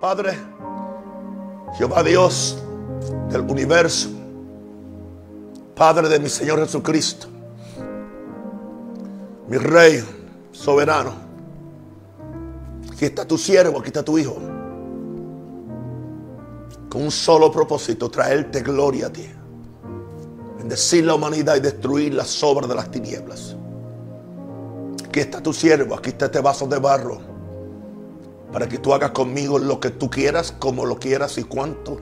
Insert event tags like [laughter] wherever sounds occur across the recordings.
Padre, Jehová Dios del universo, Padre de mi Señor Jesucristo, mi Rey soberano, aquí está tu siervo, aquí está tu Hijo, con un solo propósito, traerte gloria a ti, bendecir la humanidad y destruir las obras de las tinieblas. Aquí está tu siervo, aquí está este vaso de barro, para que tú hagas conmigo lo que tú quieras, como lo quieras y cuánto.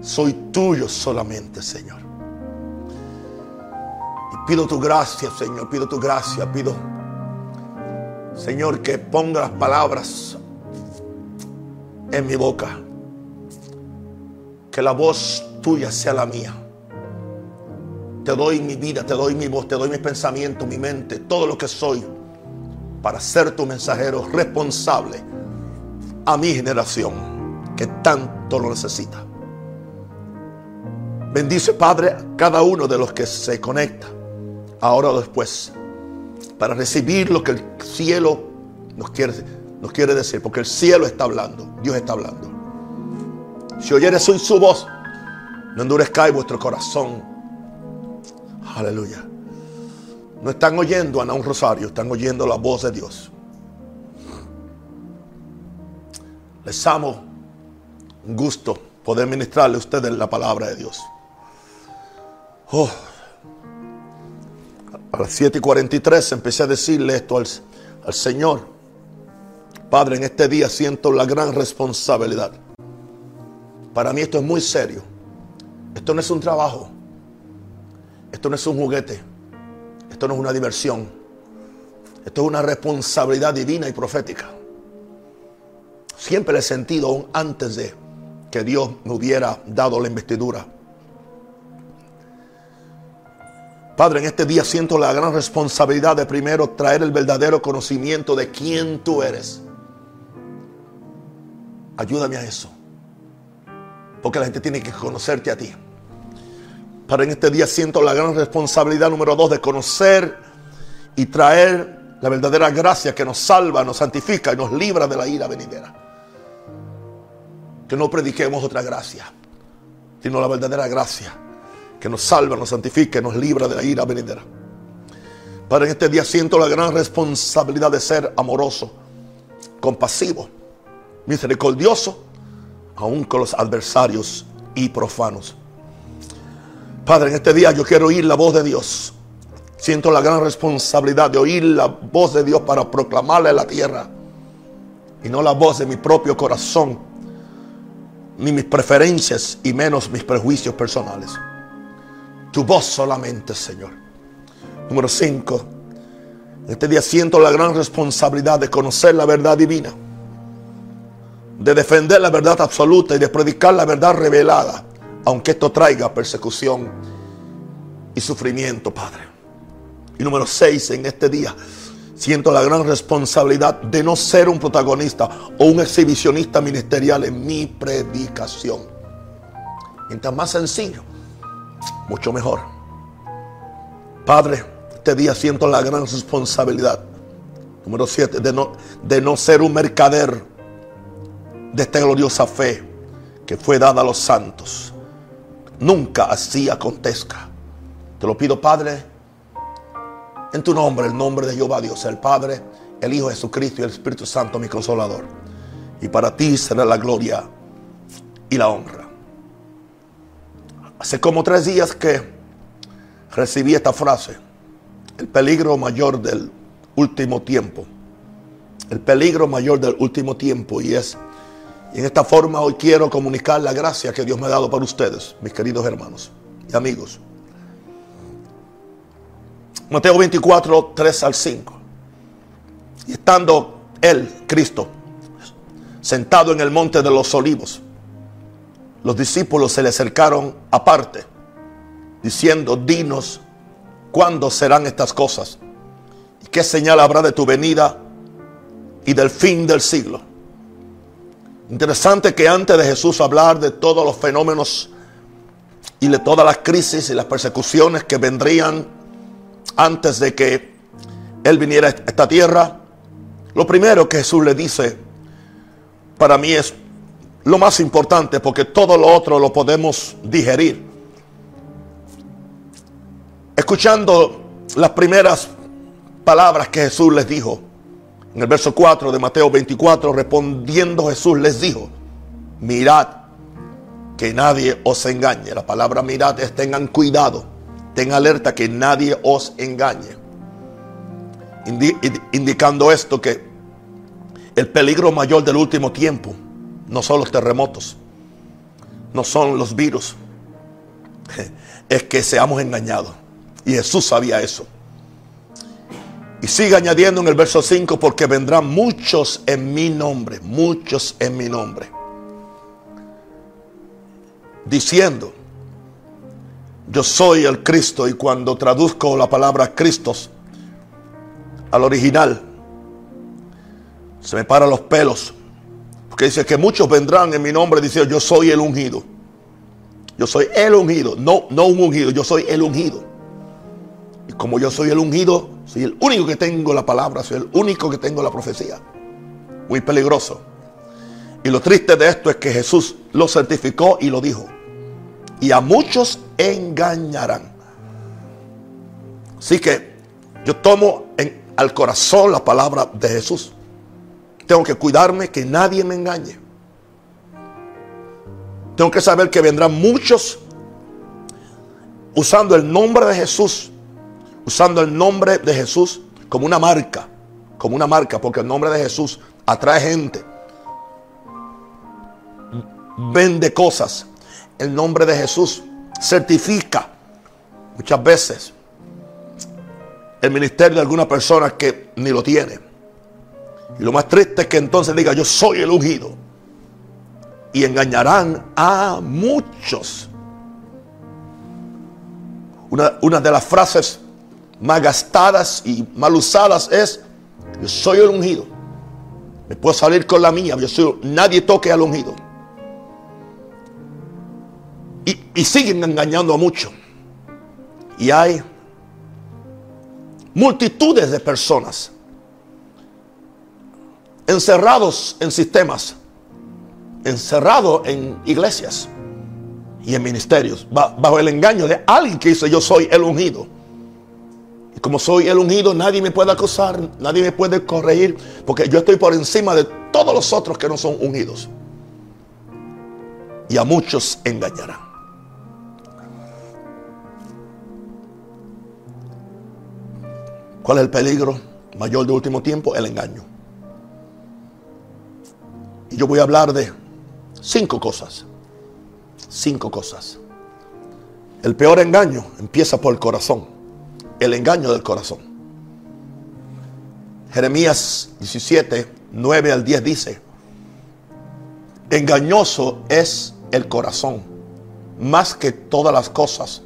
Soy tuyo solamente, Señor. Y pido tu gracia, Señor, pido tu gracia, pido, Señor, que ponga las palabras en mi boca. Que la voz tuya sea la mía. Te doy mi vida, te doy mi voz, te doy mis pensamientos, mi mente, todo lo que soy para ser tu mensajero responsable a mi generación que tanto lo necesita. Bendice, Padre, a cada uno de los que se conecta ahora o después para recibir lo que el cielo nos quiere, nos quiere decir, porque el cielo está hablando, Dios está hablando. Si oyeres hoy su voz, no endurezcáis vuestro corazón. Aleluya. No están oyendo a un rosario, están oyendo la voz de Dios. Les amo. Un gusto poder ministrarle a ustedes la palabra de Dios. Oh. A las 7 y 43 empecé a decirle esto al, al Señor. Padre, en este día siento la gran responsabilidad. Para mí esto es muy serio. Esto no es un trabajo. Esto no es un juguete. Esto no es una diversión. Esto es una responsabilidad divina y profética. Siempre le he sentido aún antes de que Dios me hubiera dado la investidura. Padre, en este día siento la gran responsabilidad de primero traer el verdadero conocimiento de quién tú eres. Ayúdame a eso. Porque la gente tiene que conocerte a ti. Para en este día siento la gran responsabilidad número dos de conocer y traer la verdadera gracia que nos salva, nos santifica y nos libra de la ira venidera. Que no prediquemos otra gracia, sino la verdadera gracia que nos salva, nos santifica y nos libra de la ira venidera. Para en este día siento la gran responsabilidad de ser amoroso, compasivo, misericordioso, aún con los adversarios y profanos. Padre, en este día yo quiero oír la voz de Dios. Siento la gran responsabilidad de oír la voz de Dios para proclamarle a la tierra. Y no la voz de mi propio corazón, ni mis preferencias y menos mis prejuicios personales. Tu voz solamente, Señor. Número 5. En este día siento la gran responsabilidad de conocer la verdad divina. De defender la verdad absoluta y de predicar la verdad revelada aunque esto traiga persecución y sufrimiento, Padre. Y número seis, en este día, siento la gran responsabilidad de no ser un protagonista o un exhibicionista ministerial en mi predicación. Mientras más sencillo, mucho mejor. Padre, este día siento la gran responsabilidad, número siete, de no, de no ser un mercader de esta gloriosa fe que fue dada a los santos nunca así acontezca. Te lo pido, Padre, en tu nombre, el nombre de Jehová Dios, el Padre, el Hijo Jesucristo y el Espíritu Santo, mi consolador. Y para ti será la gloria y la honra. Hace como tres días que recibí esta frase, el peligro mayor del último tiempo. El peligro mayor del último tiempo y es y en esta forma hoy quiero comunicar la gracia que Dios me ha dado para ustedes, mis queridos hermanos y amigos. Mateo 24, 3 al 5. Y estando él, Cristo, sentado en el monte de los olivos, los discípulos se le acercaron aparte, diciendo, dinos, ¿cuándo serán estas cosas? ¿Y qué señal habrá de tu venida y del fin del siglo? Interesante que antes de Jesús hablar de todos los fenómenos y de todas las crisis y las persecuciones que vendrían antes de que Él viniera a esta tierra, lo primero que Jesús le dice para mí es lo más importante porque todo lo otro lo podemos digerir. Escuchando las primeras palabras que Jesús les dijo, en el verso 4 de Mateo 24, respondiendo Jesús les dijo, mirad que nadie os engañe. La palabra mirad es tengan cuidado, tengan alerta que nadie os engañe. indicando esto que el peligro mayor del último tiempo no son los terremotos, no son los virus, [laughs] es que seamos engañados. Y Jesús sabía eso. Y sigue añadiendo en el verso 5, porque vendrán muchos en mi nombre, muchos en mi nombre. Diciendo, yo soy el Cristo y cuando traduzco la palabra Cristo al original, se me paran los pelos. Porque dice que muchos vendrán en mi nombre diciendo, yo soy el ungido. Yo soy el ungido, no, no un ungido, yo soy el ungido. Y como yo soy el ungido, soy el único que tengo la palabra, soy el único que tengo la profecía. Muy peligroso. Y lo triste de esto es que Jesús lo certificó y lo dijo. Y a muchos engañarán. Así que yo tomo en, al corazón la palabra de Jesús. Tengo que cuidarme que nadie me engañe. Tengo que saber que vendrán muchos usando el nombre de Jesús usando el nombre de Jesús como una marca, como una marca, porque el nombre de Jesús atrae gente, vende cosas. El nombre de Jesús certifica muchas veces el ministerio de alguna persona que ni lo tiene. Y lo más triste es que entonces diga, yo soy el ungido. Y engañarán a muchos. Una, una de las frases más gastadas y mal usadas es, yo soy el ungido. Me puedo salir con la mía, yo soy, nadie toque al ungido. Y, y siguen engañando a muchos. Y hay multitudes de personas encerrados en sistemas, encerrados en iglesias y en ministerios, bajo el engaño de alguien que dice yo soy el ungido. Como soy el ungido, nadie me puede acosar, nadie me puede corregir, porque yo estoy por encima de todos los otros que no son ungidos. Y a muchos engañarán. ¿Cuál es el peligro mayor de último tiempo? El engaño. Y yo voy a hablar de cinco cosas. Cinco cosas. El peor engaño empieza por el corazón el engaño del corazón. Jeremías 17, 9 al 10 dice, engañoso es el corazón más que todas las cosas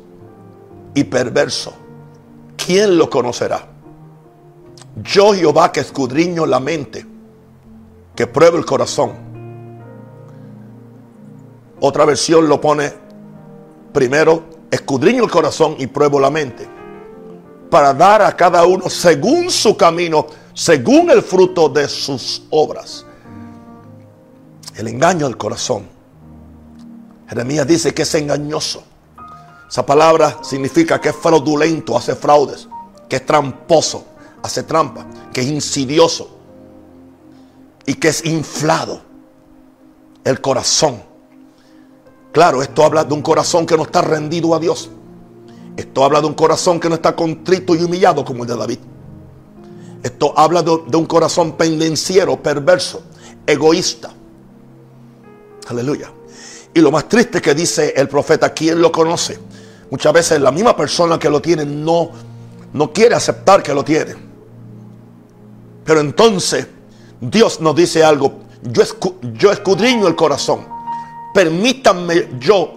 y perverso. ¿Quién lo conocerá? Yo Jehová que escudriño la mente, que pruebo el corazón. Otra versión lo pone primero, escudriño el corazón y pruebo la mente para dar a cada uno según su camino, según el fruto de sus obras. El engaño del corazón. Jeremías dice que es engañoso. Esa palabra significa que es fraudulento, hace fraudes, que es tramposo, hace trampa, que es insidioso y que es inflado. El corazón. Claro, esto habla de un corazón que no está rendido a Dios. Esto habla de un corazón que no está contrito y humillado como el de David. Esto habla de, un corazón pendenciero, perverso, egoísta. Aleluya. Y lo más triste que dice el profeta, ¿quién lo conoce? Muchas veces la misma persona que lo tiene no, no quiere aceptar que lo tiene. Pero entonces Dios nos dice algo. Yo, yo escudriño el corazón. Permítanme yo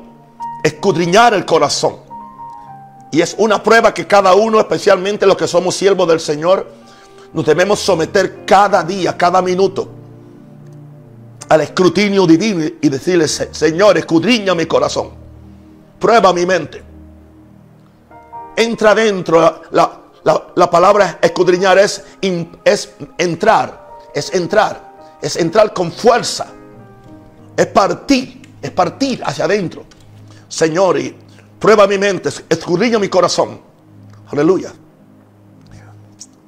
escudriñar el corazón. Y es una prueba que cada uno, especialmente los que somos siervos del Señor, nos debemos someter cada día, cada minuto al escrutinio divino y decirle, Señor, escudriña mi corazón, prueba mi mente. Entra dentro, la, palabra escudriñar es, es entrar, es entrar, es entrar con fuerza es partir, es partir hacia adentro. Señor, y prueba mi mente, escudriña mi corazón. Aleluya.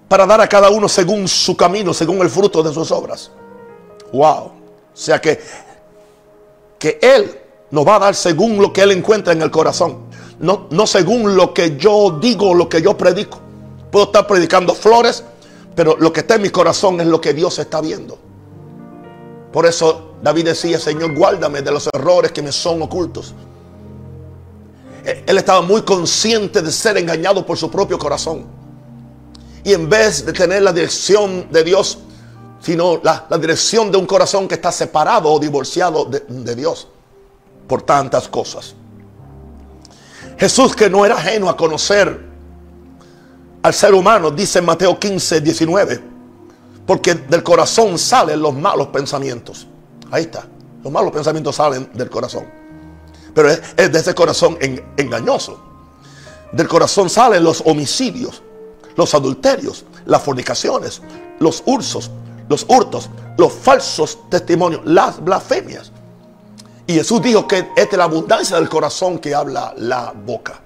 Para dar a cada uno según su camino, según el fruto de sus obras. Wow. O sea que, que Él nos va a dar según lo que Él encuentra en el corazón. No, no según lo que yo digo, lo que yo predico. Puedo estar predicando flores, pero lo que está en mi corazón es lo que Dios está viendo. Por eso David decía, Señor, guárdame de los errores que me son ocultos. Él estaba muy consciente de ser engañado por su propio corazón. Y en vez de tener la dirección de Dios, sino la, dirección de un corazón que está separado o divorciado de, de Dios por tantas cosas. Jesús que no era ajeno a conocer al ser humano, dice en Mateo 15, 19, porque del corazón salen los malos pensamientos. Ahí está, los malos pensamientos salen del corazón. Pero es, de ese corazón engañoso. Del corazón salen los homicidios, los adulterios, las fornicaciones, los ursos, los hurtos, los falsos testimonios, las blasfemias. Y Jesús dijo que es de la abundancia del corazón que habla la boca.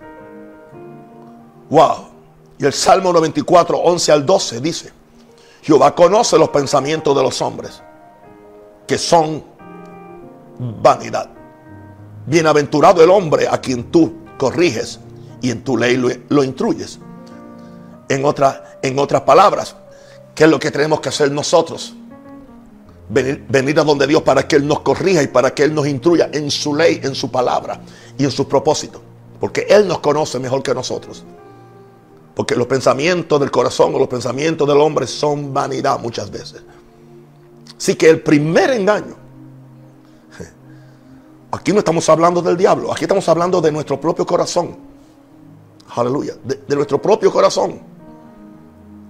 Wow. Y el Salmo 94, 11 al 12 dice, Jehová conoce los pensamientos de los hombres, que son vanidad. Bienaventurado el hombre a quien tú corriges y en tu ley lo, instruyes. En, en otras palabras, ¿qué es lo que tenemos que hacer nosotros? venir, a donde Dios para que Él nos corrija y para que Él nos instruya en su ley, en su palabra y en sus propósitos. Porque Él nos conoce mejor que nosotros. Porque los pensamientos del corazón o los pensamientos del hombre son vanidad muchas veces. Así que el primer engaño, aquí no estamos hablando del diablo, aquí estamos hablando de nuestro propio corazón. Aleluya, de, nuestro propio corazón.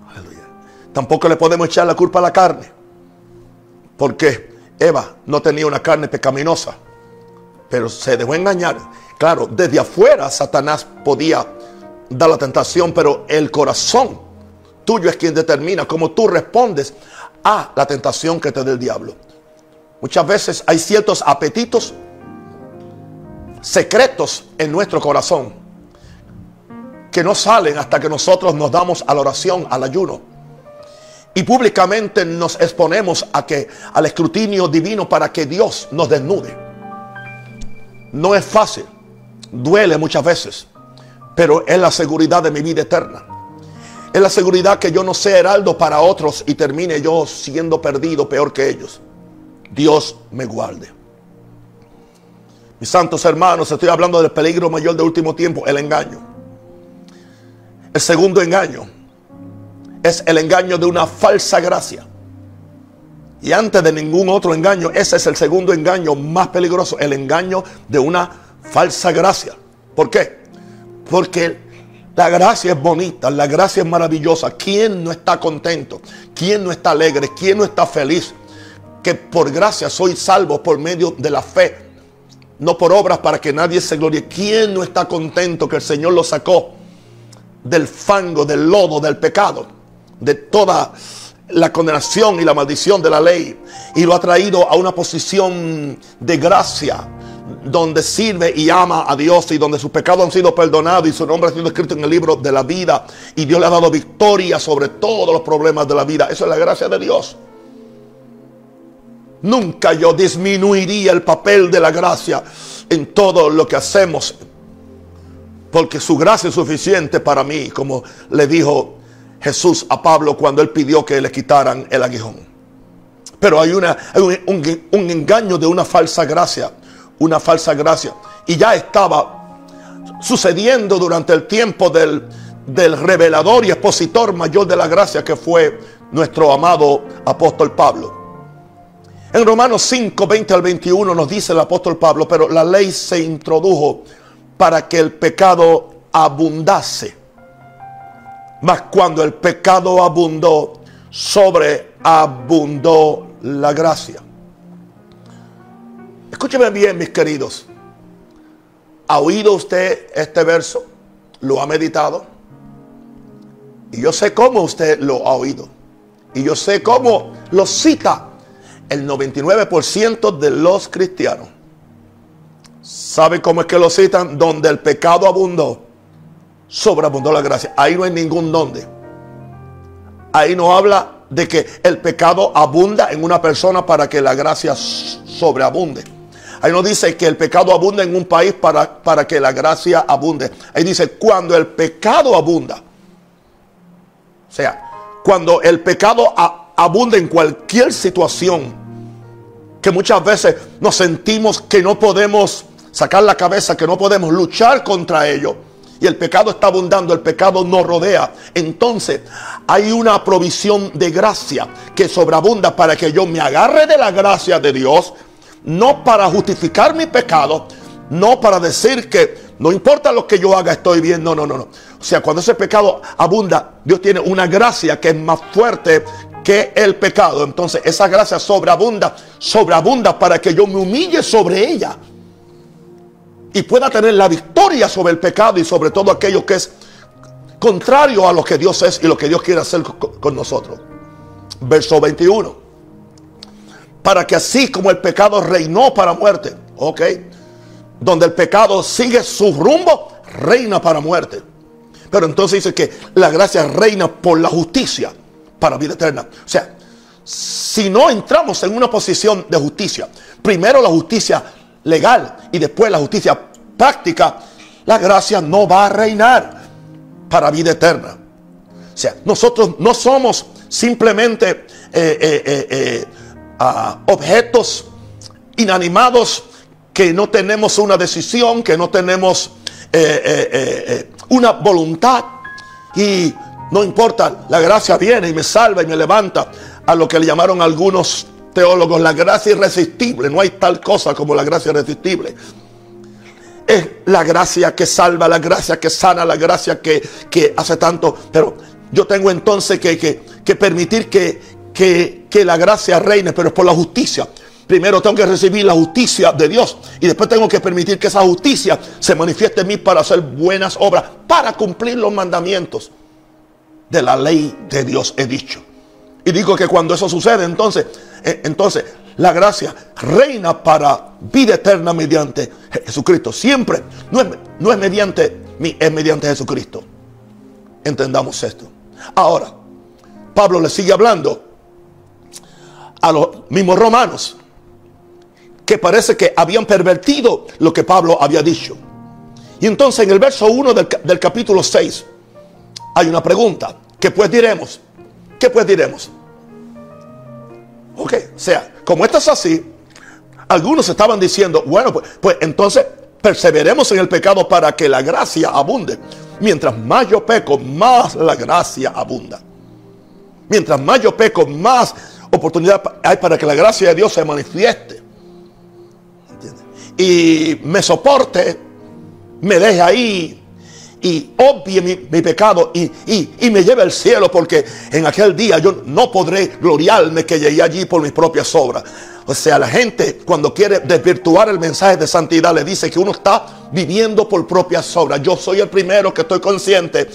Aleluya. Tampoco le podemos echar la culpa a la carne. Porque Eva no tenía una carne pecaminosa, pero se dejó engañar. Claro, desde afuera Satanás podía dar la tentación, pero el corazón tuyo es quien determina cómo tú respondes a la tentación que te dé el diablo. Muchas veces hay ciertos apetitos secretos en nuestro corazón que no salen hasta que nosotros nos damos a la oración, al ayuno y públicamente nos exponemos a que al escrutinio divino para que Dios nos desnude. No es fácil, duele muchas veces, pero es la seguridad de mi vida eterna. Es la seguridad que yo no sea heraldo para otros y termine yo siendo perdido peor que ellos. Dios me guarde. Mis santos hermanos, estoy hablando del peligro mayor del último tiempo, el engaño. El segundo engaño es el engaño de una falsa gracia. Y antes de ningún otro engaño, ese es el segundo engaño más peligroso, el engaño de una falsa gracia. ¿Por qué? Porque la gracia es bonita, la gracia es maravillosa. ¿Quién no está contento? ¿Quién no está alegre? ¿Quién no está feliz? Que por gracia soy salvo por medio de la fe, no por obras para que nadie se glorie. ¿Quién no está contento que el Señor lo sacó del fango, del lodo, del pecado? de toda la condenación y la maldición de la ley y lo ha traído a una posición de gracia donde sirve y ama a Dios y donde sus pecados han sido perdonados y su nombre ha sido escrito en el libro de la vida y Dios le ha dado victoria sobre todos los problemas de la vida. Eso es la gracia de Dios. Nunca yo disminuiría el papel de la gracia en todo lo que hacemos porque su gracia es suficiente para mí, como le dijo Jesús a Pablo cuando él pidió que le quitaran el aguijón. Pero hay, una, un, engaño de una falsa gracia, una falsa gracia. Y ya estaba sucediendo durante el tiempo del, del revelador y expositor mayor de la gracia que fue nuestro amado apóstol Pablo. En Romanos 5, 20 al 21 nos dice el apóstol Pablo, pero la ley se introdujo para que el pecado abundase. Mas cuando el pecado abundó, sobreabundó la gracia. Escúcheme bien, mis queridos. ¿Ha oído usted este verso? ¿Lo ha meditado? Y yo sé cómo usted lo ha oído. Y yo sé cómo lo cita el 99% de los cristianos. ¿Sabe cómo es que lo citan? Donde el pecado abundó, sobreabundó la gracia. Ahí no hay ningún donde. Ahí no habla de que el pecado abunda en una persona para que la gracia sobreabunde. Ahí no dice que el pecado abunda en un país para, para que la gracia abunde. Ahí dice cuando el pecado abunda. O sea, cuando el pecado abunda en cualquier situación, que muchas veces nos sentimos que no podemos sacar la cabeza, que no podemos luchar contra ello. Y el pecado está abundando, el pecado nos rodea. Entonces hay una provisión de gracia que sobreabunda para que yo me agarre de la gracia de Dios, no para justificar mi pecado, no para decir que no importa lo que yo haga, estoy bien. No, no, no, no. O sea, cuando ese pecado abunda, Dios tiene una gracia que es más fuerte que el pecado. Entonces esa gracia sobreabunda, sobreabunda para que yo me humille sobre ella. Y pueda tener la victoria sobre el pecado y sobre todo aquello que es contrario a lo que Dios es y lo que Dios quiere hacer con nosotros. Verso 21. Para que así como el pecado reinó para muerte, ok, donde el pecado sigue su rumbo, reina para muerte. Pero entonces dice que la gracia reina por la justicia para vida eterna. O sea, si no entramos en una posición de justicia, primero la justicia legal y después la justicia práctica, la gracia no va a reinar para vida eterna. O sea, nosotros no somos simplemente eh, eh, eh, ah, objetos inanimados que no tenemos una decisión, que no tenemos una voluntad y no importa, la gracia viene y me salva y me levanta a lo que le llamaron algunos teólogos la gracia irresistible. No hay tal cosa como la gracia irresistible. Es la gracia que salva, la gracia que sana, la gracia que, hace tanto. Pero yo tengo entonces que, que, permitir que, que la gracia reine, pero es por la justicia. Primero tengo que recibir la justicia de Dios y después tengo que permitir que esa justicia se manifieste en mí para hacer buenas obras, para cumplir los mandamientos de la ley de Dios he dicho. Y digo que cuando eso sucede, entonces, eh, entonces la gracia reina para vida eterna mediante Jesucristo. Siempre, no es, no es mediante mí, es mediante Jesucristo. Entendamos esto. Ahora, Pablo le sigue hablando a los mismos romanos que parece que habían pervertido lo que Pablo había dicho. Y entonces en el verso 1 del, del capítulo 6, hay una pregunta. ¿Qué pues diremos? ¿Qué pues diremos? Ok, o sea, como esto es así, algunos estaban diciendo, bueno, pues, pues entonces perseveremos en el pecado para que la gracia abunde. Mientras más yo peco, más la gracia abunda. Mientras más yo peco, más oportunidad hay para que la gracia de Dios se manifieste. Y me soporte, me deje ahí y obvie mi, pecado y, me lleve al cielo porque en aquel día yo no podré gloriarme que llegué allí por mis propias obras. O sea, la gente cuando quiere desvirtuar el mensaje de santidad le dice que uno está viviendo por propias obras. Yo soy el primero que estoy consciente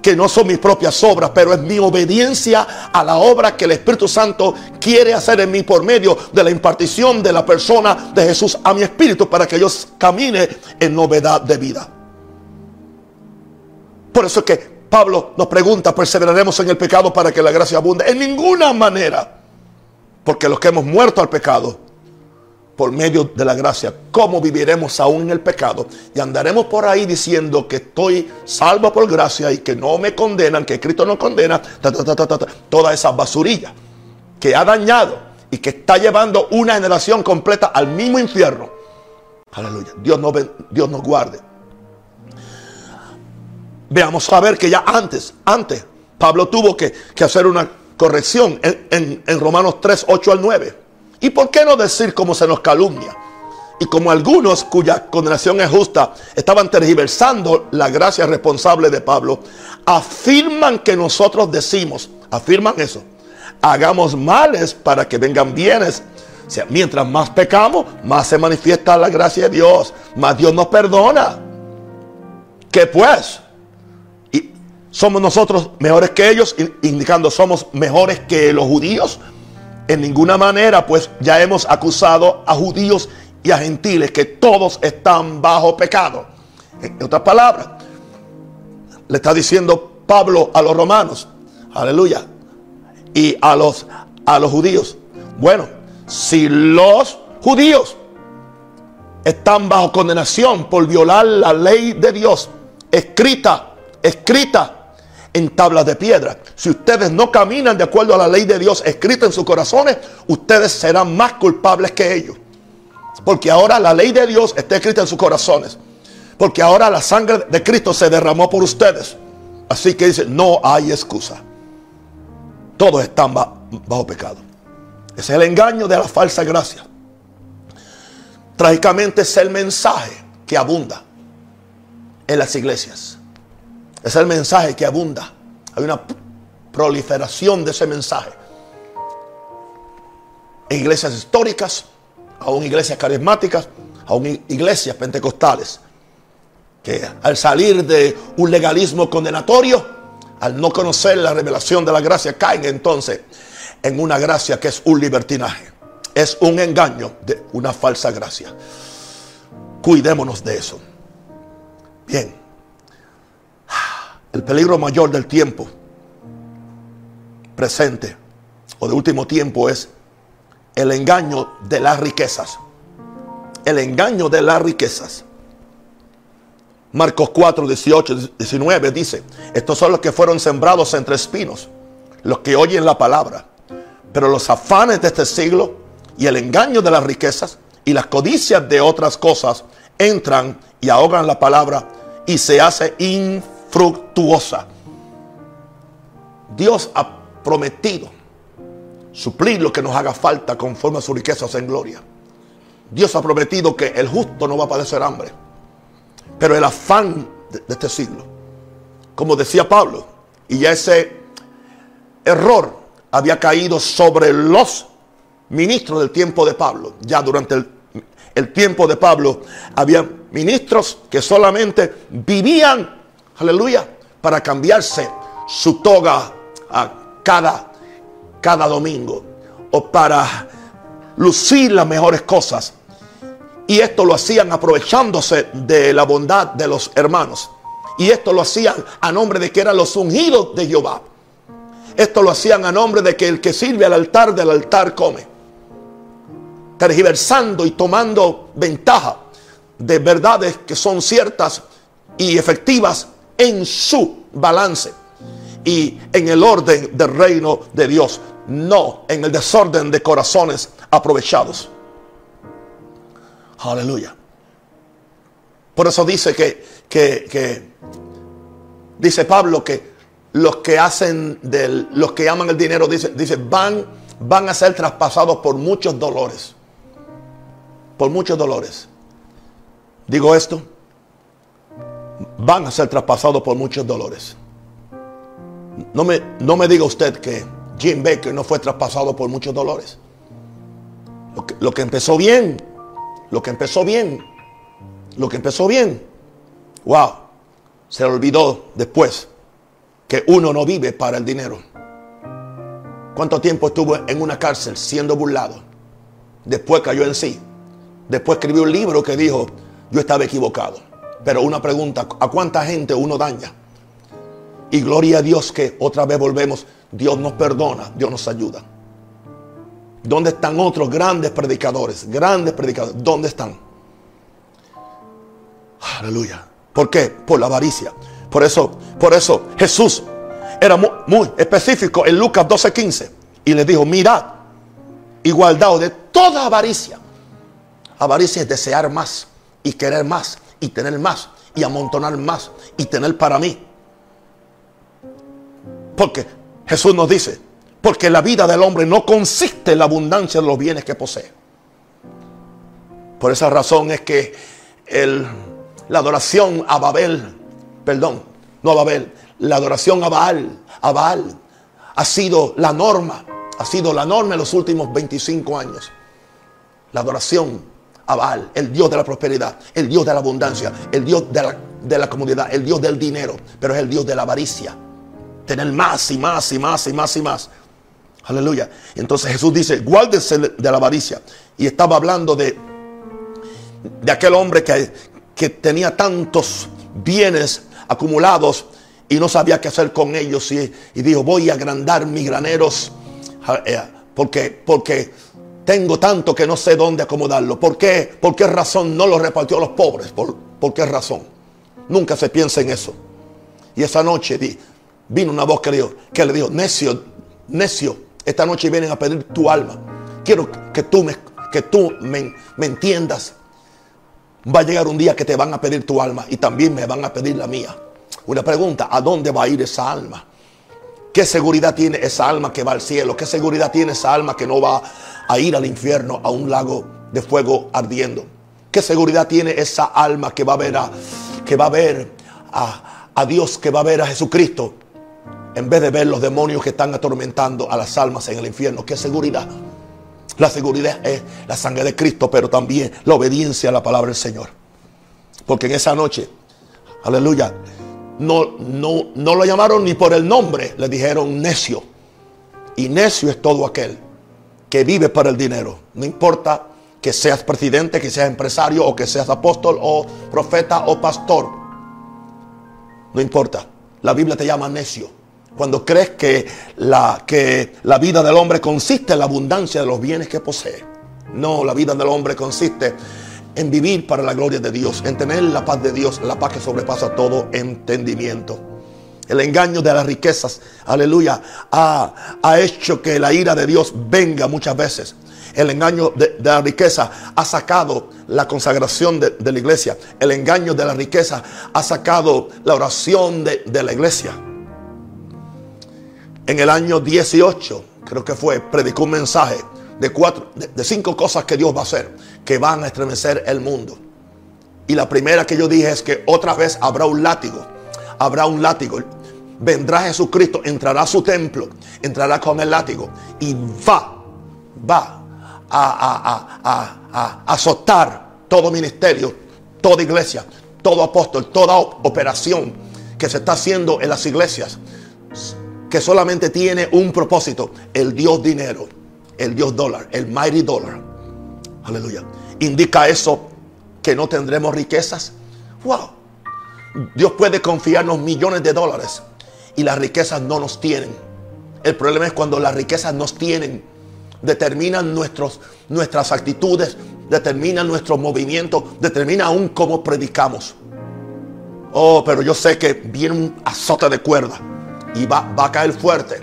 que no son mis propias obras, pero es mi obediencia a la obra que el Espíritu Santo quiere hacer en mí por medio de la impartición de la persona de Jesús a mi espíritu para que yo camine en novedad de vida. Por eso es que Pablo nos pregunta, ¿perseveraremos en el pecado para que la gracia abunde? En ninguna manera. Porque los que hemos muerto al pecado, por medio de la gracia, ¿cómo viviremos aún en el pecado? Y andaremos por ahí diciendo que estoy salvo por gracia y que no me condenan, que Cristo no condena, toda esa basurilla que ha dañado y que está llevando una generación completa al mismo infierno. Aleluya. Dios nos, Dios nos guarde. Veamos a ver que ya antes, antes, Pablo tuvo que, hacer una corrección en, en, Romanos 3, 8 al 9. ¿Y por qué no decir cómo se nos calumnia? Y como algunos cuya condenación es justa estaban tergiversando la gracia responsable de Pablo, afirman que nosotros decimos, afirman eso, hagamos males para que vengan bienes. Sea, mientras más pecamos, más se manifiesta la gracia de Dios, más Dios nos perdona. ¿Qué pues? Somos nosotros mejores que ellos, indicando somos mejores que los judíos, En ninguna manera, pues ya hemos acusado a judíos y a gentiles que todos están bajo pecado. En otras palabras, le está diciendo Pablo a los romanos, aleluya, y a los, a los judíos. Bueno, si los judíos están bajo condenación por violar la ley de Dios, escrita, escrita en tablas de piedra. Si ustedes no caminan de acuerdo a la ley de Dios escrita en sus corazones, ustedes serán más culpables que ellos. Porque ahora la ley de Dios está escrita en sus corazones. Porque ahora la sangre de Cristo se derramó por ustedes. Así que dice, no hay excusa. Todos están bajo pecado. Es el engaño de la falsa gracia. Trágicamente es el mensaje que abunda en las iglesias. Es el mensaje que abunda. Hay una proliferación de ese mensaje. En iglesias históricas, aún iglesias carismáticas, aún iglesias pentecostales, que al salir de un legalismo condenatorio, al no conocer la revelación de la gracia, caen entonces en una gracia que es un libertinaje. Es un engaño de una falsa gracia. Cuidémonos de eso. Bien. El peligro mayor del tiempo presente o de último tiempo es el engaño de las riquezas. El engaño de las riquezas. Marcos 4, 18, 19 dice, estos son los que fueron sembrados entre espinos, los que oyen la palabra, pero los afanes de este siglo y el engaño de las riquezas y las codicias de otras cosas entran y ahogan la palabra y se hace infructuosa. Dios ha prometido suplir lo que nos haga falta conforme a sus riquezas en gloria. Dios ha prometido que el justo no va a padecer hambre. Pero el afán de, este siglo, como decía Pablo, y ya ese error había caído sobre los ministros del tiempo de Pablo. Ya durante el, el tiempo de Pablo había ministros que solamente vivían, aleluya, para cambiarse su toga a cada, cada domingo o para lucir las mejores cosas y esto lo hacían aprovechándose de la bondad de los hermanos. Y esto lo hacían a nombre de que eran los ungidos de Jehová. Esto lo hacían a nombre de que el que sirve al altar del altar come. Tergiversando y tomando ventaja de verdades que son ciertas y efectivas en su balance y en el orden del reino de Dios, no en el desorden de corazones aprovechados. Aleluya. Por eso dice que, que, dice Pablo que los que hacen del, los que aman el dinero, dice, dice, van, van a ser traspasados por muchos dolores. Por muchos dolores. Digo esto, van a ser traspasados por muchos dolores. No me, no me diga usted que Jim Baker no fue traspasado por muchos dolores. Lo que, empezó bien, lo que empezó bien, lo que empezó bien, wow, se olvidó después que uno no vive para el dinero. ¿Cuánto tiempo estuvo en una cárcel siendo burlado? Después cayó en sí. Después escribió un libro que dijo, yo estaba equivocado. Pero una pregunta, ¿a cuánta gente uno daña? Y gloria a Dios que otra vez volvemos, Dios nos perdona, Dios nos ayuda. ¿Dónde están otros grandes predicadores? Grandes predicadores. ¿Dónde están? Aleluya. ¿Por qué? Por la avaricia. Por eso, por eso Jesús era muy, específico en Lucas 12:15 y le dijo, mirad igualdad de toda avaricia. Avaricia es desear más y querer más y tener más y amontonar más y tener para mí. Porque Jesús nos dice, porque la vida del hombre no consiste en la abundancia de los bienes que posee. Por esa razón es que la adoración a Babel, perdón, no a Babel, la adoración a Baal, a Baal, ha sido la norma, ha sido la norma en los últimos 25 años. La adoración a Baal, el Dios de la prosperidad, el Dios de la abundancia, el Dios de la, de la comunidad, el Dios del dinero, pero es el Dios de la avaricia. Tener más y más y más y más y más. Aleluya. Entonces Jesús dice, guárdese de la avaricia. Y estaba hablando de, de aquel hombre que, que tenía tantos bienes acumulados y no sabía qué hacer con ellos. Y, dijo, voy a agrandar mis graneros eh, porque, porque tengo tanto que no sé dónde acomodarlo. ¿Por qué? ¿Por qué razón no lo repartió a los pobres? ¿Por, ¿Por qué razón? Nunca se piensa en eso. Y esa noche vino una voz que le dijo, que le dijo, necio, necio, esta noche vienen a pedir tu alma. Quiero que tú me, que tú me entiendas. Va a llegar un día que te van a pedir tu alma y también me van a pedir la mía. Una pregunta, ¿a dónde va a ir esa alma? ¿Qué seguridad tiene esa alma que va al cielo? ¿Qué seguridad tiene esa alma que no va a ir al infierno, a un lago de fuego ardiendo? ¿Qué seguridad tiene esa alma que va a ver a, que va a ver a, a Dios, que va a ver a Jesucristo, en vez de ver los demonios que están atormentando a las almas en el infierno? ¿Qué seguridad? La seguridad es la sangre de Cristo, pero también la obediencia a la palabra del Señor. Porque en esa noche, aleluya, no, no, no lo llamaron ni por el nombre, le dijeron necio. Y necio es todo aquel que vive para el dinero. No importa que seas presidente, que seas empresario o que seas apóstol o profeta o pastor. No importa. La Biblia te llama necio. Cuando crees que la, que la vida del hombre consiste en la abundancia de los bienes que posee. No, la vida del hombre consiste en vivir para la gloria de Dios, en tener la paz de Dios, la paz que sobrepasa todo entendimiento. El engaño de las riquezas, aleluya, ha, ha hecho que la ira de Dios venga muchas veces. El engaño de, la riqueza ha sacado la consagración de, la iglesia. El engaño de la riqueza ha sacado la oración de, de la iglesia. En el año 18, creo que fue, predicó un mensaje de, cuatro, de, cinco cosas que Dios va a hacer que van a estremecer el mundo. Y la primera que yo dije es que otra vez habrá un látigo. Habrá un látigo. Vendrá Jesucristo, entrará a su templo, entrará con el látigo y va, va a, a, azotar todo ministerio, toda iglesia, todo apóstol, toda operación que se está haciendo en las iglesias, que solamente tiene un propósito, el Dios dinero el Dios dólar, el mighty dollar. Aleluya. ¿Indica eso que no tendremos riquezas? Wow. Dios puede confiarnos millones de dólares y las riquezas no nos tienen. El problema es cuando las riquezas nos tienen, determinan nuestros, nuestras actitudes, determinan nuestros movimientos, determina aún cómo predicamos. Oh, pero yo sé que viene un azote de cuerda y va, va a caer fuerte,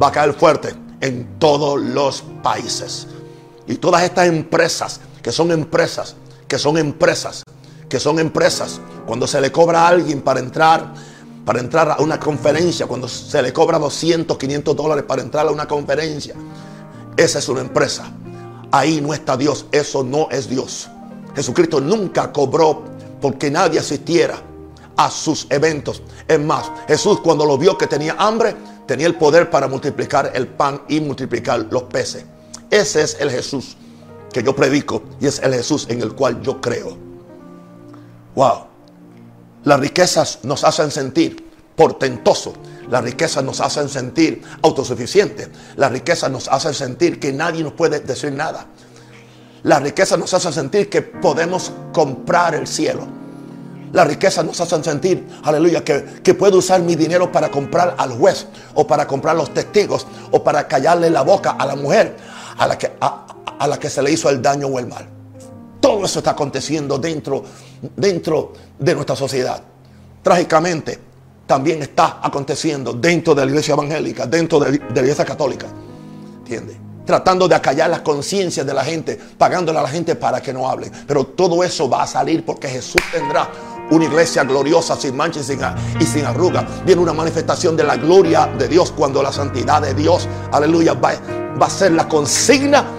va a caer fuerte en todos los países. Y todas estas empresas, que son empresas, que son empresas, que son empresas, cuando se le cobra a alguien para entrar, para entrar a una conferencia, cuando se le cobra 200, 500 dólares para entrar a una conferencia, esa es una empresa. Ahí no está Dios, eso no es Dios. Jesucristo nunca cobró porque nadie asistiera a sus eventos. Es más, Jesús cuando lo vio que tenía hambre, tenía el poder para multiplicar el pan y multiplicar los peces. Ese es el Jesús que yo predico y es el Jesús en el cual yo creo. Wow. Las riquezas nos hacen sentir portentoso. Las riquezas nos hacen sentir autosuficientes. Las riquezas nos hacen sentir que nadie nos puede decir nada. Las riquezas nos hacen sentir que podemos comprar el cielo. La riqueza nos hacen sentir, aleluya, que, que puedo usar mi dinero para comprar al juez o para comprar los testigos o para callarle la boca a la mujer a la que, a, la que se le hizo el daño o el mal. Todo eso está aconteciendo dentro, dentro de nuestra sociedad. Trágicamente, también está aconteciendo dentro de la iglesia evangélica, dentro de, la iglesia católica. ¿Entiendes? Tratando de acallar las conciencias de la gente, pagándole a la gente para que no hablen. Pero todo eso va a salir porque Jesús tendrá una iglesia gloriosa, sin mancha y sin, arruga. Viene una manifestación de la gloria de Dios cuando la santidad de Dios, aleluya, va a ser la consigna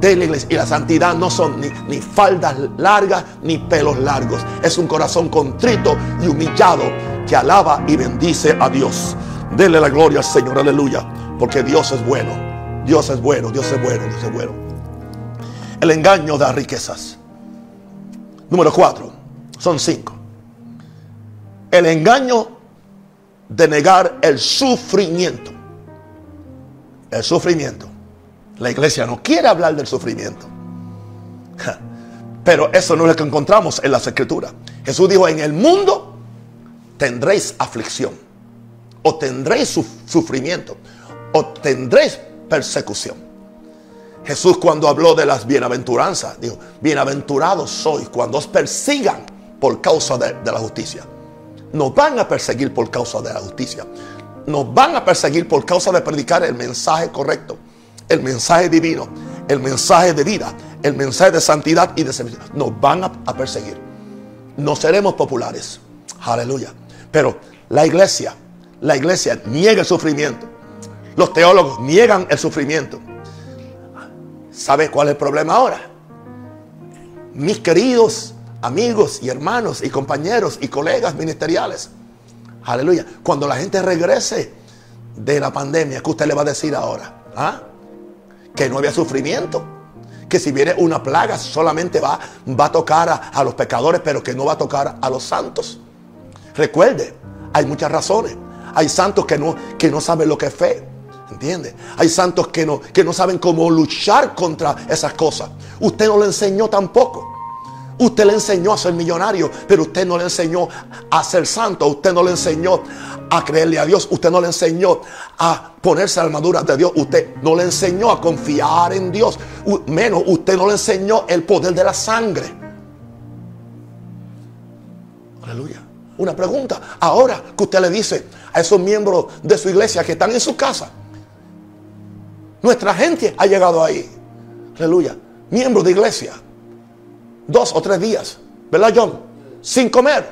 de la iglesia. Y la santidad no son ni, ni, faldas largas ni pelos largos. Es un corazón contrito y humillado que alaba y bendice a Dios. Dele la gloria al Señor, aleluya. Porque Dios es bueno. Dios es bueno, Dios es bueno, Dios es bueno. El engaño las riquezas. Número cuatro. Son cinco el engaño de negar el sufrimiento. El sufrimiento. La iglesia no quiere hablar del sufrimiento. Pero eso no es lo que encontramos en las escrituras. Jesús dijo, en el mundo tendréis aflicción, o tendréis sufrimiento, o tendréis persecución. Jesús cuando habló de las bienaventuranzas, dijo, bienaventurados sois cuando os persigan por causa de, de la justicia. Nos van a perseguir por causa de la justicia. Nos van a perseguir por causa de predicar el mensaje correcto, el mensaje divino, el mensaje de vida, el mensaje de santidad y de servicio. Nos van a, perseguir. No seremos populares. Aleluya. Pero la iglesia, la iglesia niega el sufrimiento. Los teólogos niegan el sufrimiento. ¿Sabe cuál es el problema ahora? Mis queridos amigos y hermanos y compañeros y colegas ministeriales. Aleluya. Cuando la gente regrese de la pandemia, ¿qué usted le va a decir ahora? ¿Ah? Que no había sufrimiento que si viene una plaga solamente va, va a tocar a, los pecadores, pero que no va a tocar a los santos. Recuerde, hay muchas razones. Hay santos que no, que no saben lo que es fe. ¿Entiende? Hay santos que no, que no saben cómo luchar contra esas cosas. Usted no le enseñó tampoco. Usted le enseñó a ser millonario, pero usted no le enseñó a ser santo. Usted no le enseñó a creerle a Dios. Usted no le enseñó a ponerse armadura de Dios. Usted no le enseñó a confiar en Dios. Menos, usted no le enseñó el poder de la sangre. Aleluya. Una pregunta. Ahora que usted le dice a esos miembros de su iglesia que están en su casa. Nuestra gente ha llegado ahí. Aleluya. Miembros de iglesia dos o tres días, ¿verdad John? Sin comer,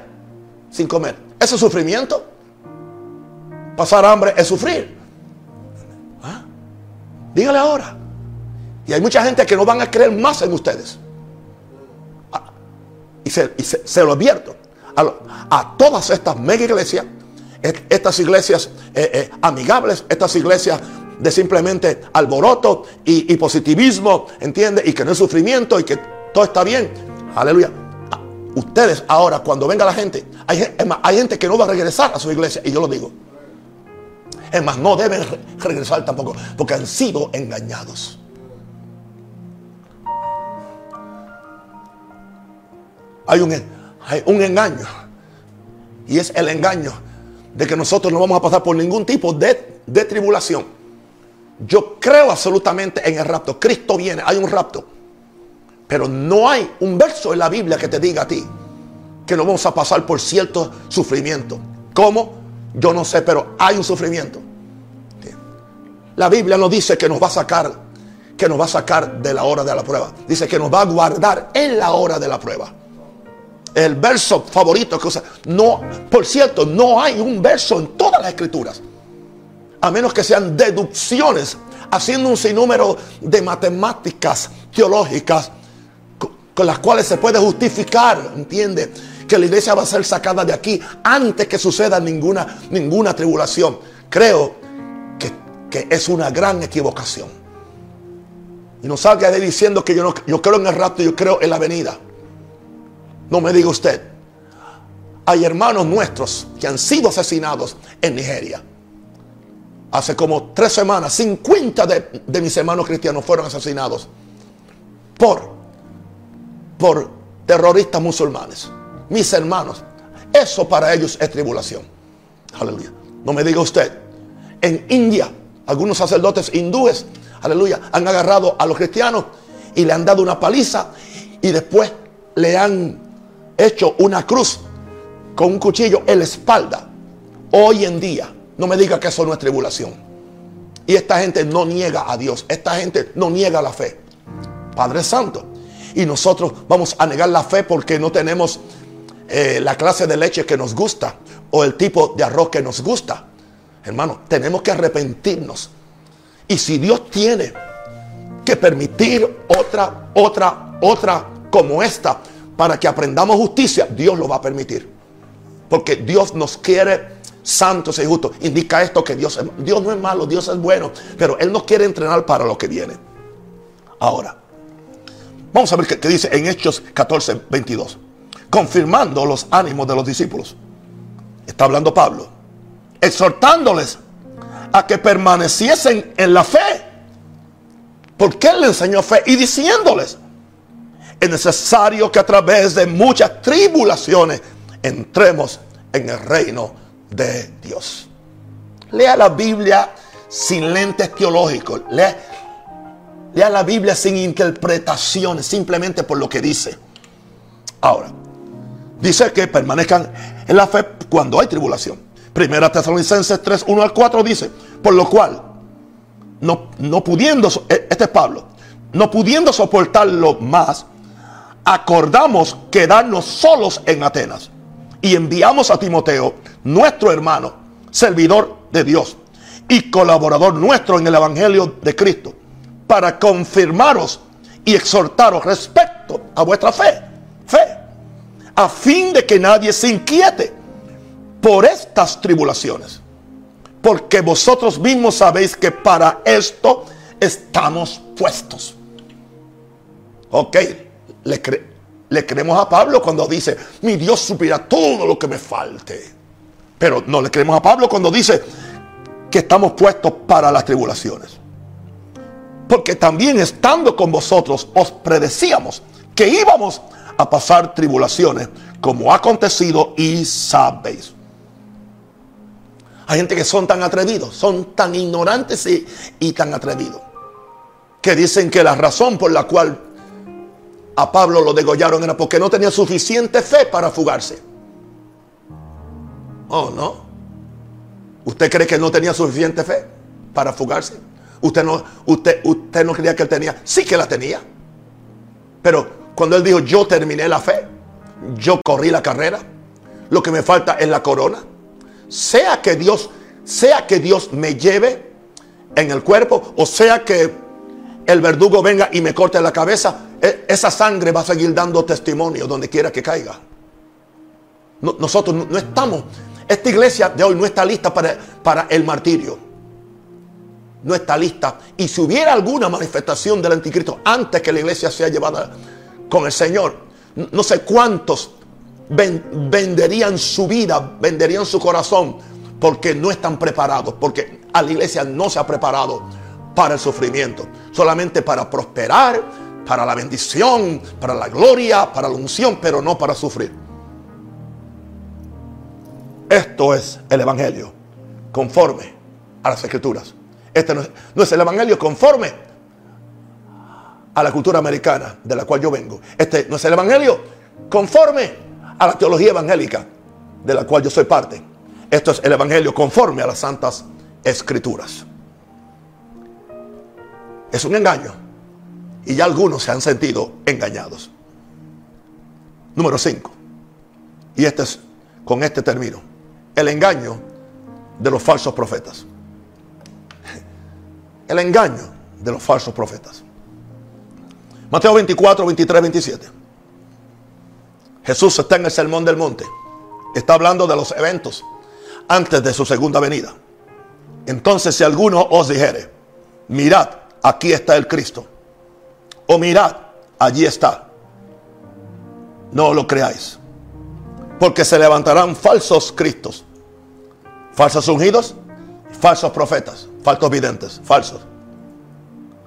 sin comer. ¿Eso es sufrimiento? Pasar hambre es sufrir. ¿Ah? Dígale ahora. Y hay mucha gente que no van a creer más en ustedes. Ah, y, se, lo advierto. A, todas estas mega iglesias, estas iglesias eh, eh, amigables, estas iglesias de simplemente alboroto y, y positivismo, ¿entiende? Y que no hay sufrimiento y que todo está bien. Aleluya. Ustedes ahora, cuando venga la gente, hay, hay gente que no va a regresar a su iglesia, y yo lo digo. Es más, no deben regresar tampoco, porque han sido engañados. Hay un, hay un engaño. Y es el engaño de que nosotros no vamos a pasar por ningún tipo de, de tribulación. Yo creo absolutamente en el rapto. Cristo viene, hay un rapto. Pero no hay un verso en la Biblia que te diga a ti que no vamos a pasar por cierto sufrimiento. ¿Cómo? Yo no sé, pero hay un sufrimiento. La Biblia nos dice que nos va a sacar, que nos va a sacar de la hora de la prueba. Dice que nos va a guardar en la hora de la prueba. El verso favorito que usa. No, por cierto, no hay un verso en todas las escrituras. A menos que sean deducciones, haciendo un sinnúmero de matemáticas teológicas con las cuales se puede justificar, ¿entiende? Que la iglesia va a ser sacada de aquí antes que suceda ninguna, ninguna tribulación. Creo que, que es una gran equivocación. Y no salga de diciendo que yo, no, yo creo en el rapto, yo creo en la venida. No me diga usted. Hay hermanos nuestros que han sido asesinados en Nigeria. Hace como tres semanas, 50 de, de mis hermanos cristianos fueron asesinados por por terroristas musulmanes. Mis hermanos, eso para ellos es tribulación. Aleluya. No me diga usted, en India, algunos sacerdotes hindúes, aleluya, han agarrado a los cristianos y le han dado una paliza y después le han hecho una cruz con un cuchillo en la espalda. Hoy en día, no me diga que eso no es tribulación. Y esta gente no niega a Dios, esta gente no niega la fe. Padre Santo, y nosotros vamos a negar la fe porque no tenemos eh, la clase de leche que nos gusta o el tipo de arroz que nos gusta. Hermano, tenemos que arrepentirnos. Y si Dios tiene que permitir otra, otra, otra como esta para que aprendamos justicia, Dios lo va a permitir. Porque Dios nos quiere santos y justos. Indica esto que Dios, Dios no es malo, Dios es bueno, pero Él nos quiere entrenar para lo que viene. Ahora, Vamos a ver qué, dice en Hechos 14, 22. Confirmando los ánimos de los discípulos. Está hablando Pablo. Exhortándoles a que permaneciesen en la fe. Porque Él le enseñó fe y diciéndoles, es necesario que a través de muchas tribulaciones entremos en el reino de Dios. Lea la Biblia sin lentes teológicos. Lea, lea la Biblia sin interpretaciones, simplemente por lo que dice. Ahora, dice que permanezcan en la fe cuando hay tribulación. Primera Tesalonicenses 3, 1 al 4 dice, por lo cual, no, no pudiendo, e, este es Pablo, no pudiendo soportarlo más, acordamos quedarnos solos en Atenas y enviamos a Timoteo, nuestro hermano, servidor de Dios y colaborador nuestro en el Evangelio de Cristo, para confirmaros y exhortaros respecto a vuestra fe, fe, a fin de que nadie se inquiete por estas tribulaciones, porque vosotros mismos sabéis que para esto estamos puestos. Ok, le, le creemos a Pablo cuando dice, mi Dios supiera todo lo que me falte. Pero no le creemos a Pablo cuando dice que estamos puestos para las tribulaciones. Porque también estando con vosotros os predecíamos que íbamos a pasar tribulaciones como ha acontecido y sabéis. Hay gente que son tan atrevidos, son tan ignorantes y, y tan atrevidos, que dicen que la razón por la cual a Pablo lo degollaron era porque no tenía suficiente fe para fugarse. Oh, no. ¿Usted cree que no tenía suficiente fe para fugarse? ¿Usted no, usted, usted no creía que él tenía? Sí que la tenía. Pero cuando él dijo, yo terminé la fe, yo corrí la carrera, lo que me falta es la corona. Sea que Dios, sea que Dios me lleve en el cuerpo, o sea que el verdugo venga y me corte la cabeza, e, esa sangre va a seguir dando testimonio donde quiera que caiga. nosotros no, estamos, esta iglesia de hoy no está lista para, para el martirio. No está lista. Y si hubiera alguna manifestación del anticristo antes que la iglesia sea llevada con el Señor, no sé cuántos venderían su vida, venderían su corazón, porque no están preparados, porque a la iglesia no se ha preparado para el sufrimiento, solamente para prosperar, para la bendición, para la gloria, para la unción, pero no para sufrir. Esto es el Evangelio, conforme a las Escrituras. Este no es, el Evangelio conforme a la cultura americana de la cual yo vengo. Este no es el Evangelio conforme a la teología evangélica de la cual yo soy parte. Esto es el Evangelio conforme a las santas escrituras. Es un engaño. Y ya algunos se han sentido engañados. Número 5. Y este es, con este término. El engaño de los falsos profetas. El engaño de los falsos profetas. Mateo 24, 23, 27. Jesús está en el sermón del monte. Está hablando de los eventos antes de su segunda venida. Entonces si alguno os dijere, mirad, aquí está el Cristo o mirad, allí está. No lo creáis. Porque se levantarán falsos cristos, falsos ungidos, falsos profetas, falsos videntes, falsos.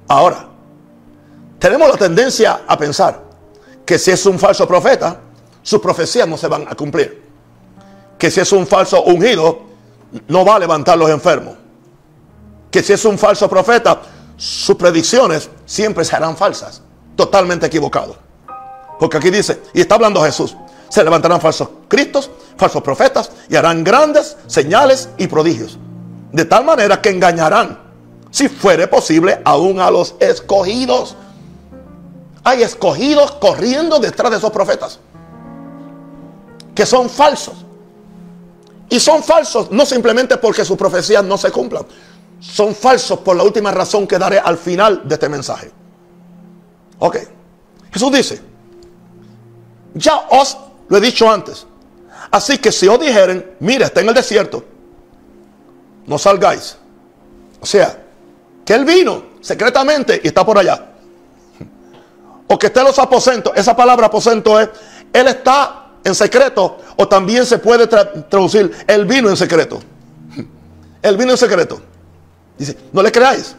Ahora, tenemos la tendencia a pensar que si es un falso profeta, sus profecías no se van a cumplir. Que si es un falso ungido, no va a levantar los enfermos. Que si es un falso profeta, sus predicciones siempre serán falsas. Totalmente equivocado. Porque aquí dice, y está hablando Jesús, se levantarán falsos cristos, falsos profetas, y harán grandes señales y prodigios. De tal manera que engañarán, si fuere posible, aún a los escogidos. Hay escogidos corriendo detrás de esos profetas. Que son falsos. Y son falsos no simplemente porque sus profecías no se cumplan, son falsos por la última razón que daré al final de este mensaje. Ok. Jesús dice, ya os lo he dicho antes. Así que si os dijeren, mire, está en el desierto, no salgáis. O sea, que él vino secretamente y está por allá. O que esté en los aposentos. Esa palabra aposento es, él está en secreto. O también se puede traducir, él vino en secreto. Él vino en secreto. Dice, no le creáis.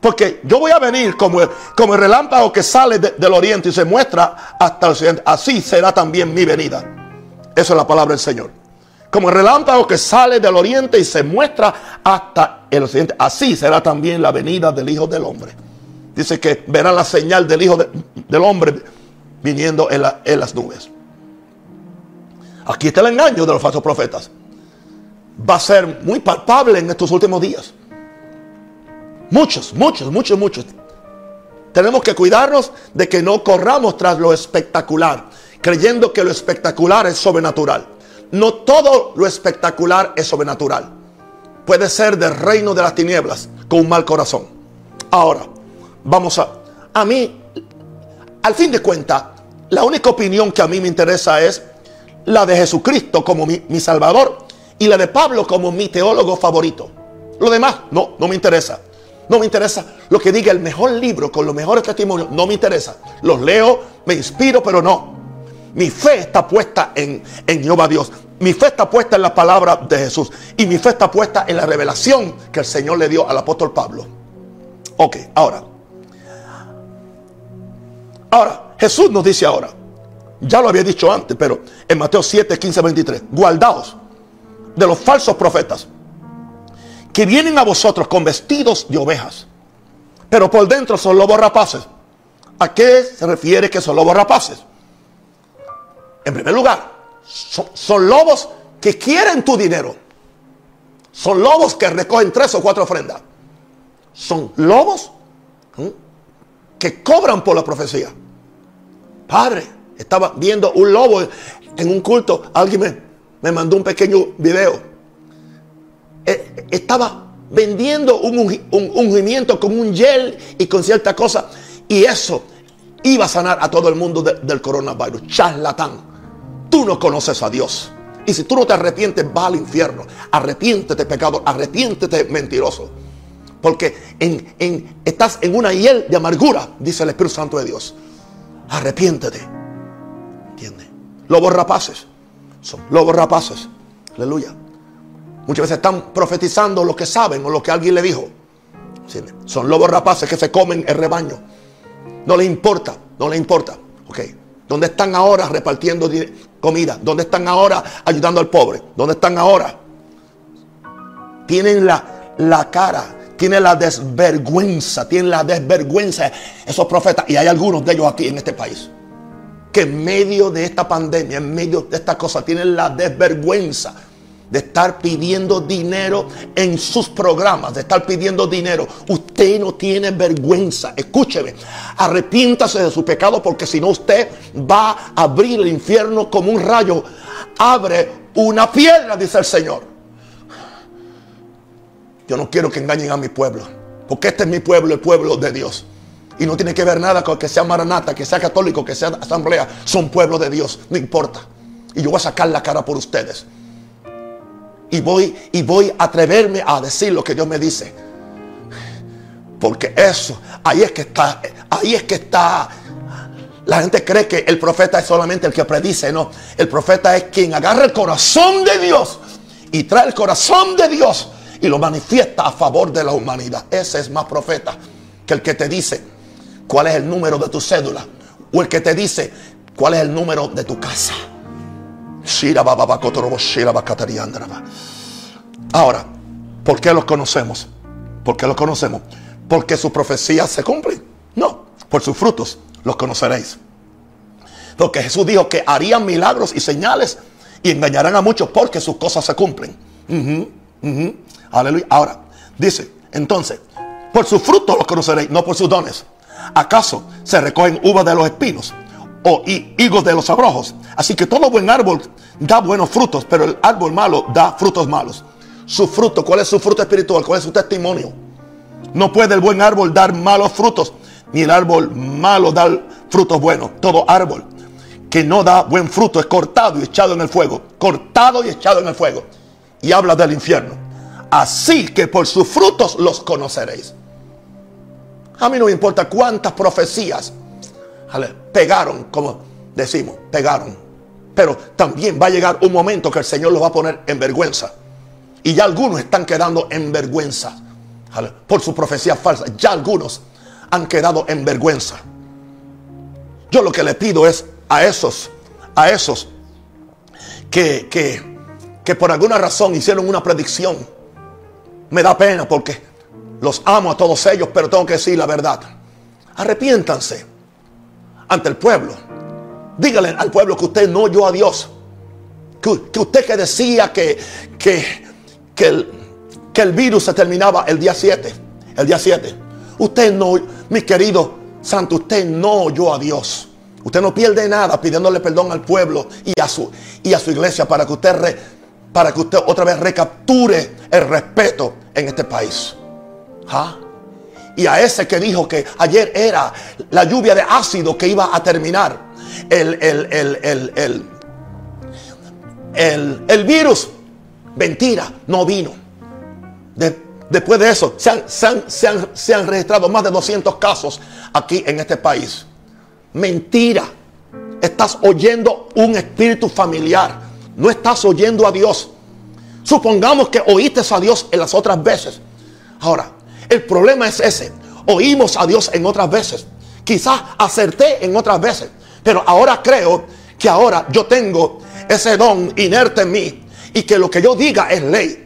Porque yo voy a venir como el, como el relámpago que sale del oriente y se muestra hasta el occidente. Así será también mi venida. Esa es la palabra del Señor. Como el relámpago que sale del oriente y se muestra hasta el occidente. Así será también la venida del Hijo del Hombre. Dice que verá la señal del Hijo del Hombre viniendo en, en las nubes. Aquí está el engaño de los falsos profetas. Va a ser muy palpable en estos últimos días. Muchos, muchos, muchos, muchos. Tenemos que cuidarnos de que no corramos tras lo espectacular, creyendo que lo espectacular es sobrenatural. No todo lo espectacular es sobrenatural. Puede ser del reino de las tinieblas con un mal corazón. Ahora, vamos a... A mí, al fin de cuentas, la única opinión que a mí me interesa es la de Jesucristo como mi, mi Salvador y la de Pablo como mi teólogo favorito. Lo demás, no, no me interesa. No me interesa lo que diga el mejor libro con los mejores testimonios. No me interesa. Los leo, me inspiro, pero no. Mi fe está puesta en, en Jehová Dios. Mi fe está puesta en la palabra de Jesús. Y mi fe está puesta en la revelación que el Señor le dio al apóstol Pablo. Ok, ahora. Ahora, Jesús nos dice ahora. Ya lo había dicho antes, pero en Mateo 7, 15, 23. Guardaos de los falsos profetas que vienen a vosotros con vestidos de ovejas, pero por dentro son lobos rapaces. ¿A qué se refiere que son lobos rapaces? En primer lugar, son, lobos que quieren tu dinero. Son lobos que recogen tres o cuatro ofrendas. Son lobos que cobran por la profecía. Padre, estaba viendo un lobo en un culto. Alguien me, mandó un pequeño video eh, estaba vendiendo un, ungimiento con un gel y con cierta cosa. Y eso iba a sanar a todo el mundo del coronavirus. Charlatán. Tú no conoces a Dios. Y si tú no te arrepientes, va al infierno. Arrepiéntete, pecador. Arrepiéntete, mentiroso. Porque en, estás en una hiel de amargura, dice el Espíritu Santo de Dios. Arrepiéntete. ¿Entiendes? Lobos rapaces. Son lobos rapaces. Aleluya. Muchas veces están profetizando lo que saben o lo que alguien le dijo. Son lobos rapaces que se comen el rebaño. No les importa, no les importa. Ok. ¿Dónde están ahora repartiendo comida? ¿Dónde están ahora ayudando al pobre? ¿Dónde están ahora? Tienen la, la cara, tienen la desvergüenza, tienen la desvergüenza esos profetas. Y hay algunos de ellos aquí en este país. Que en medio de esta pandemia, en medio de esta cosa, tienen la desvergüenza de estar pidiendo dinero en sus programas, de estar pidiendo dinero. Usted no tiene vergüenza. Escúcheme, arrepiéntase de su pecado porque si no usted va a abrir el infierno como un rayo. Abre una piedra, dice el Señor. Yo no quiero que engañen a mi pueblo, porque este es mi pueblo, el pueblo de Dios. Y no tiene que ver nada con que sea maranata, que sea católico, que sea asamblea. Son pueblo de Dios, no importa. Y yo voy a sacar la cara por ustedes y voy y voy a atreverme a decir lo que Dios me dice. Porque eso, ahí es que está, ahí es que está. La gente cree que el profeta es solamente el que predice, no. El profeta es quien agarra el corazón de Dios y trae el corazón de Dios y lo manifiesta a favor de la humanidad. Ese es más profeta que el que te dice cuál es el número de tu cédula o el que te dice cuál es el número de tu casa. Ahora, ¿por qué los conocemos? ¿Por qué los conocemos? ¿Porque sus profecías se cumplen? No, por sus frutos los conoceréis. Porque Jesús dijo que harían milagros y señales y engañarán a muchos porque sus cosas se cumplen. Aleluya. Ahora, dice, entonces, por sus frutos los conoceréis, no por sus dones. ¿Acaso se recogen uvas de los espinos o higos de los abrojos. Así que todo buen árbol da buenos frutos, pero el árbol malo da frutos malos. Su fruto, ¿cuál es su fruto espiritual? ¿Cuál es su testimonio? No puede el buen árbol dar malos frutos, ni el árbol malo dar frutos buenos. Todo árbol que no da buen fruto es cortado y echado en el fuego. Cortado y echado en el fuego. Y habla del infierno. Así que por sus frutos los conoceréis. A mí no me importa cuántas profecías pegaron, como decimos, pegaron. Pero también va a llegar un momento que el Señor los va a poner en vergüenza. Y ya algunos están quedando en vergüenza. por su profecía falsa. Ya algunos han quedado en vergüenza. Yo lo que le pido es a esos, a esos que, que, que por alguna razón hicieron una predicción. Me da pena porque los amo a todos ellos, pero tengo que decir la verdad. Arrepiéntanse ante el pueblo. Dígale al pueblo que usted no oyó a Dios. Que, usted que decía que, que, que, el, virus se terminaba el día 7. El día 7. Usted no, mi querido santo, usted no oyó a Dios. Usted no pierde nada pidiéndole perdón al pueblo y a su, y a su iglesia para que usted, para que usted otra vez recapture el respeto en este país. ¿Ah? Y a ese que dijo que ayer era la lluvia de ácido que iba a terminar el, el, el, virus. Mentira, no vino. después de eso, se han, se han registrado más de 200 casos aquí en este país. Mentira. Estás oyendo un espíritu familiar. No estás oyendo a Dios. Supongamos que oíste a Dios en las otras veces. Ahora, el problema es ese. Oímos a Dios en otras veces. Quizás acerté en otras veces. Pero ahora creo que ahora yo tengo ese don inerte en mí. Y que lo que yo diga es ley.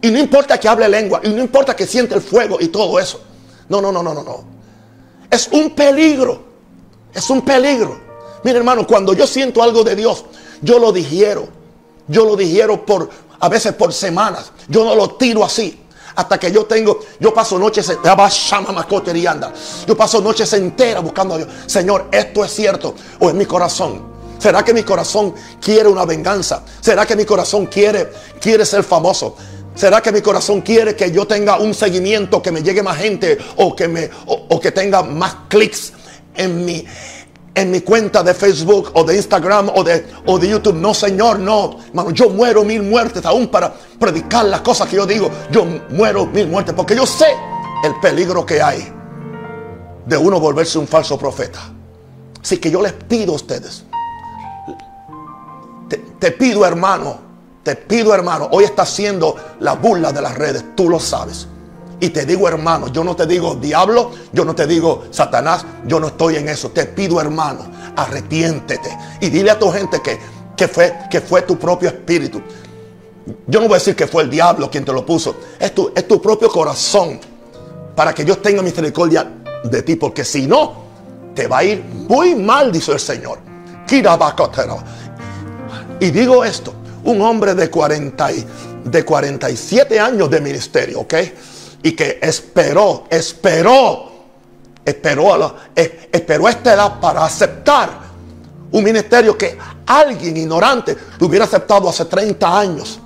Y no importa que hable lengua. Y no importa que siente el fuego y todo eso. No, no, no, no, no, no. Es un peligro. Es un peligro. Mira hermano, cuando yo siento algo de Dios, yo lo digiero. Yo lo digiero por, a veces por semanas. Yo no lo tiro así hasta que yo tengo, yo paso noches, yo paso noches enteras buscando a Dios. Señor, esto es cierto o es mi corazón. ¿Será que mi corazón quiere una venganza? ¿Será que mi corazón quiere, quiere ser famoso? ¿Será que mi corazón quiere que yo tenga un seguimiento, que me llegue más gente o que, me, o que tenga más clics en mi, en mi cuenta de Facebook o de Instagram o de, o de YouTube. No, Señor, no. yo muero mil muertes aún para predicar las cosas que yo digo. Yo muero mil muertes porque yo sé el peligro que hay de uno volverse un falso profeta. Así que yo les pido a ustedes. Te, te pido, hermano. Te pido, hermano. Hoy está haciendo la burla de las redes. Tú lo sabes. Y te digo, hermano, yo no te digo diablo, yo no te digo Satanás, yo no estoy en eso. Te pido, hermano, arrepiéntete. Y dile a tu gente que, que, fue, que fue tu propio espíritu. Yo no voy a decir que fue el diablo quien te lo puso. Es tu, es tu propio corazón. Para que Dios tenga misericordia de ti. Porque si no, te va a ir muy mal, dice el Señor. Y digo esto, un hombre de, 40 de 47 años de ministerio, ¿ok? Y que esperó, esperó, esperó, a esperó esta edad para aceptar un ministerio que alguien ignorante hubiera aceptado hace 30 años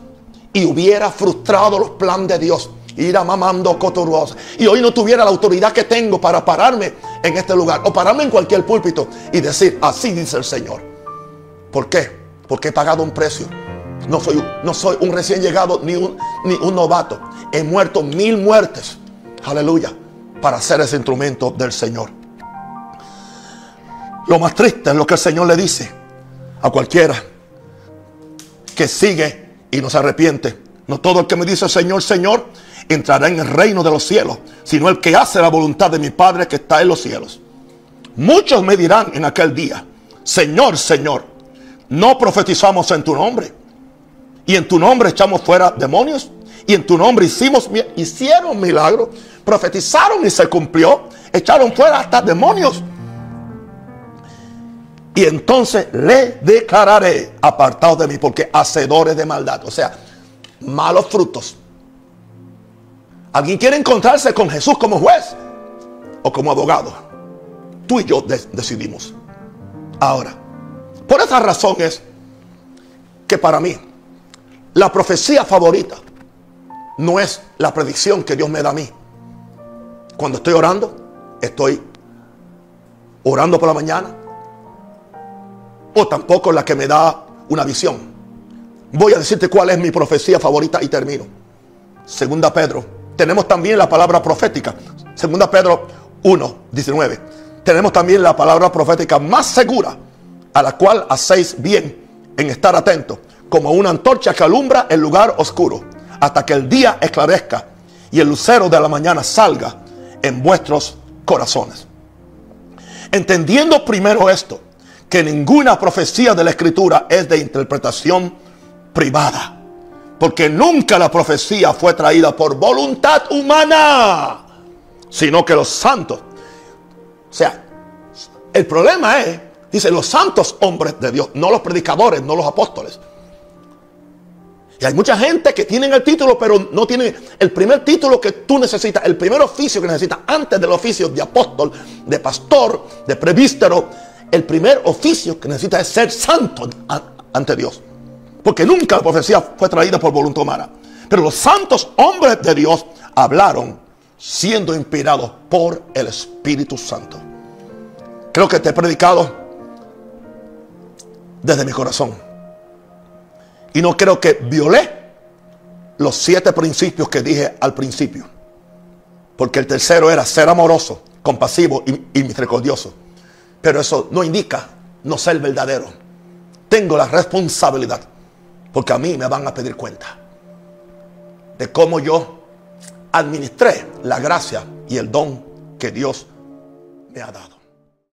y hubiera frustrado los planes de Dios. Ir a mamando cotorros. Y hoy no tuviera la autoridad que tengo para pararme en este lugar o pararme en cualquier púlpito y decir, así dice el Señor. ¿Por qué? Porque he pagado un precio. No soy, no soy un recién llegado ni un, ni un novato. He muerto mil muertes. Aleluya. Para ser ese instrumento del Señor. Lo más triste es lo que el Señor le dice a cualquiera que sigue y no se arrepiente. No todo el que me dice Señor, Señor, entrará en el reino de los cielos, sino el que hace la voluntad de mi Padre que está en los cielos. Muchos me dirán en aquel día, Señor, Señor, no profetizamos en tu nombre y en tu nombre echamos fuera demonios. Y en tu nombre hicimos, hicieron milagros. Profetizaron y se cumplió. Echaron fuera hasta demonios. Y entonces le declararé apartado de mí porque hacedores de maldad. O sea, malos frutos. ¿Alguien quiere encontrarse con Jesús como juez o como abogado? Tú y yo decidimos. Ahora, por esa razón es que para mí la profecía favorita no es la predicción que Dios me da a mí. Cuando estoy orando, estoy orando por la mañana. O tampoco la que me da una visión. Voy a decirte cuál es mi profecía favorita y termino. Segunda Pedro. Tenemos también la palabra profética. Segunda Pedro 1, 19. Tenemos también la palabra profética más segura a la cual hacéis bien en estar atentos como una antorcha que alumbra el lugar oscuro hasta que el día esclarezca y el lucero de la mañana salga en vuestros corazones. Entendiendo primero esto, que ninguna profecía de la escritura es de interpretación privada. Porque nunca la profecía fue traída por voluntad humana, sino que los santos. O sea, el problema es, dice, los santos hombres de Dios, no los predicadores, no los apóstoles. Y hay mucha gente que tienen el título, pero no tienen el primer título que tú necesitas, el primer oficio que necesitas antes del oficio de apóstol, de pastor, de prevístero. El primer oficio que necesitas es ser santo ante Dios. Porque nunca la profecía fue traída por voluntad humana. Pero los santos hombres de Dios hablaron siendo inspirados por el Espíritu Santo. Creo que te he predicado desde mi corazón. Y no creo que violé los siete principios que dije al principio. Porque el tercero era ser amoroso, compasivo y, misericordioso. Pero eso no indica no ser verdadero. Tengo la responsabilidad. Porque a mí me van a pedir cuenta de cómo yo administré la gracia y el don que Dios me ha dado.